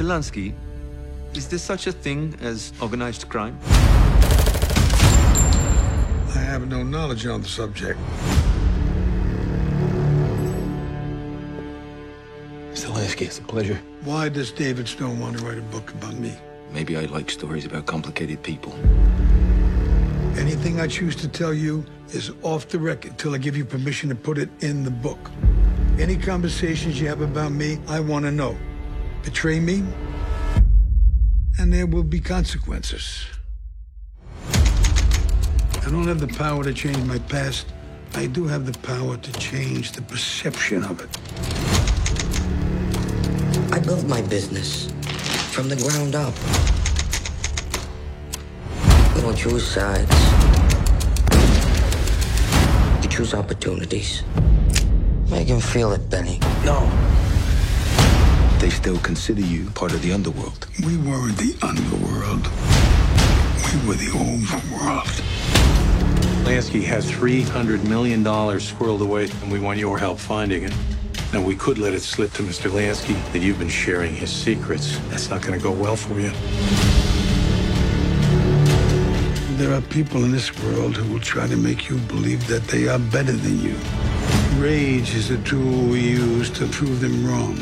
Mr. Lansky, is there such a thing as organized crime? I have no knowledge on the subject. Mr. Lansky, it's a pleasure. Why does David Stone want to write a book about me? Maybe I like stories about complicated people. Anything I choose to tell you is off the record till I give you permission to put it in the book. Any conversations you have about me, I want to know. Betray me, and there will be consequences. I don't have the power to change my past. I do have the power to change the perception of it. I built my business from the ground up. You don't choose sides. You choose opportunities. Make him feel it, Benny. No. They still consider you part of the underworld. We weren't the underworld. We were the overworld. Lansky has $300 million squirreled away, and we want your help finding it. Now, we could let it slip to Mr. Lansky that you've been sharing his secrets. That's not going to go well for you. There are people in this world who will try to make you believe that they are better than you. Rage is a tool we use to prove them wrong.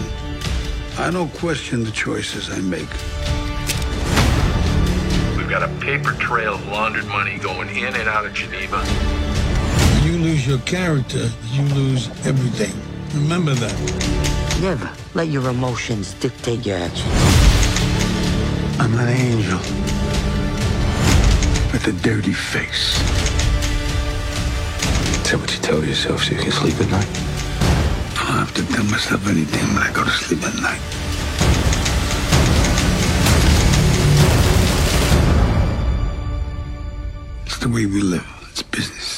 I don't question the choices I make. We've got a paper trail of laundered money going in and out of Geneva. When you lose your character, you lose everything. Remember that. Never let your emotions dictate your actions. I'm an angel with a dirty face. Is that what you tell yourself so you can sleep at night? Have to tell myself anything when I go to sleep at night. It's the way we live. It's business.